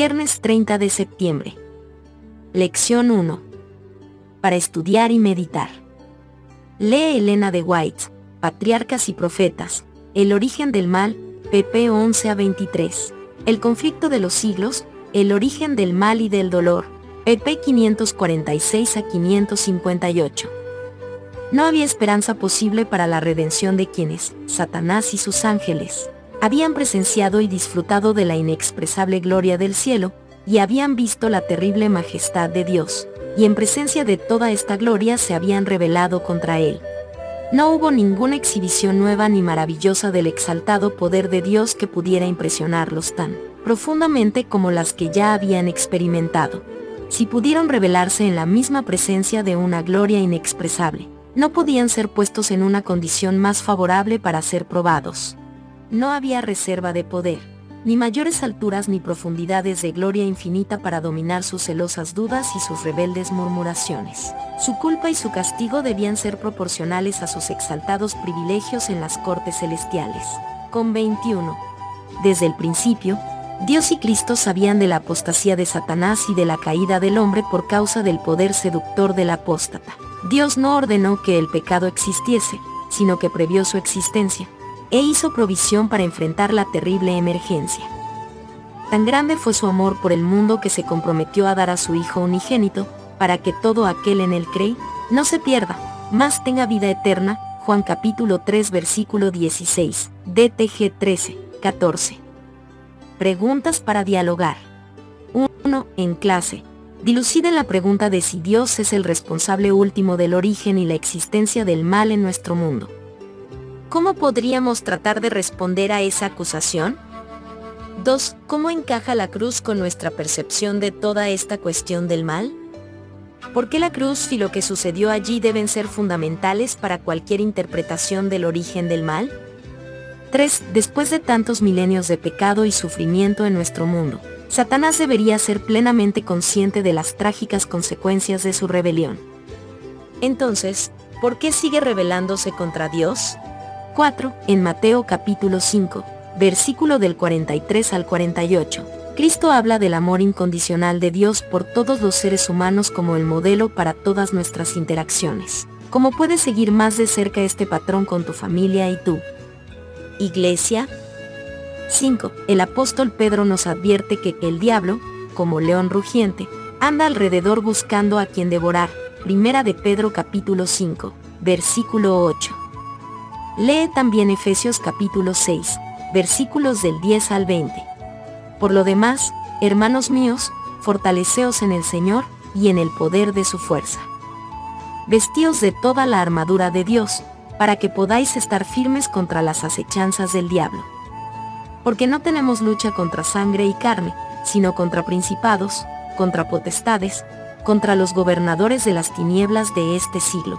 Viernes 30 de septiembre. Lección 1. Para estudiar y meditar. Lee Elena de White, Patriarcas y Profetas, El origen del mal, pp 11 a 23. El conflicto de los siglos, El origen del mal y del dolor, pp 546 a 558. No había esperanza posible para la redención de quienes, Satanás y sus ángeles, habían presenciado y disfrutado de la inexpresable gloria del cielo, y habían visto la terrible majestad de Dios, y en presencia de toda esta gloria se habían rebelado contra Él. No hubo ninguna exhibición nueva ni maravillosa del exaltado poder de Dios que pudiera impresionarlos tan profundamente como las que ya habían experimentado. Si pudieron revelarse en la misma presencia de una gloria inexpresable, no podían ser puestos en una condición más favorable para ser probados. No había reserva de poder, ni mayores alturas ni profundidades de gloria infinita para dominar sus celosas dudas y sus rebeldes murmuraciones. Su culpa y su castigo debían ser proporcionales a sus exaltados privilegios en las cortes celestiales. Con 21. Desde el principio, Dios y Cristo sabían de la apostasía de Satanás y de la caída del hombre por causa del poder seductor del apóstata. Dios no ordenó que el pecado existiese, sino que previó su existencia e hizo provisión para enfrentar la terrible emergencia. Tan grande fue su amor por el mundo que se comprometió a dar a su Hijo unigénito, para que todo aquel en él cree, no se pierda, más tenga vida eterna, Juan capítulo 3 versículo 16, DTG 13, 14. Preguntas para dialogar. 1. En clase. Diluciden la pregunta de si Dios es el responsable último del origen y la existencia del mal en nuestro mundo. ¿Cómo podríamos tratar de responder a esa acusación? 2. ¿Cómo encaja la cruz con nuestra percepción de toda esta cuestión del mal? ¿Por qué la cruz y lo que sucedió allí deben ser fundamentales para cualquier interpretación del origen del mal? 3. Después de tantos milenios de pecado y sufrimiento en nuestro mundo, Satanás debería ser plenamente consciente de las trágicas consecuencias de su rebelión. Entonces, ¿por qué sigue rebelándose contra Dios? 4. En Mateo capítulo 5, versículo del 43 al 48. Cristo habla del amor incondicional de Dios por todos los seres humanos como el modelo para todas nuestras interacciones. ¿Cómo puedes seguir más de cerca este patrón con tu familia y tú? Iglesia. 5. El apóstol Pedro nos advierte que el diablo, como león rugiente, anda alrededor buscando a quien devorar. Primera de Pedro capítulo 5, versículo 8. Lee también Efesios capítulo 6, versículos del 10 al 20. Por lo demás, hermanos míos, fortaleceos en el Señor y en el poder de su fuerza. Vestíos de toda la armadura de Dios, para que podáis estar firmes contra las acechanzas del diablo. Porque no tenemos lucha contra sangre y carne, sino contra principados, contra potestades, contra los gobernadores de las tinieblas de este siglo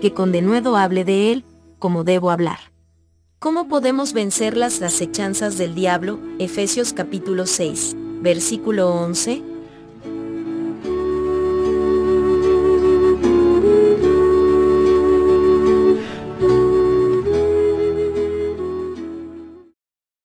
que con denuedo hable de él, como debo hablar. ¿Cómo podemos vencer las acechanzas del diablo? Efesios capítulo 6, versículo 11.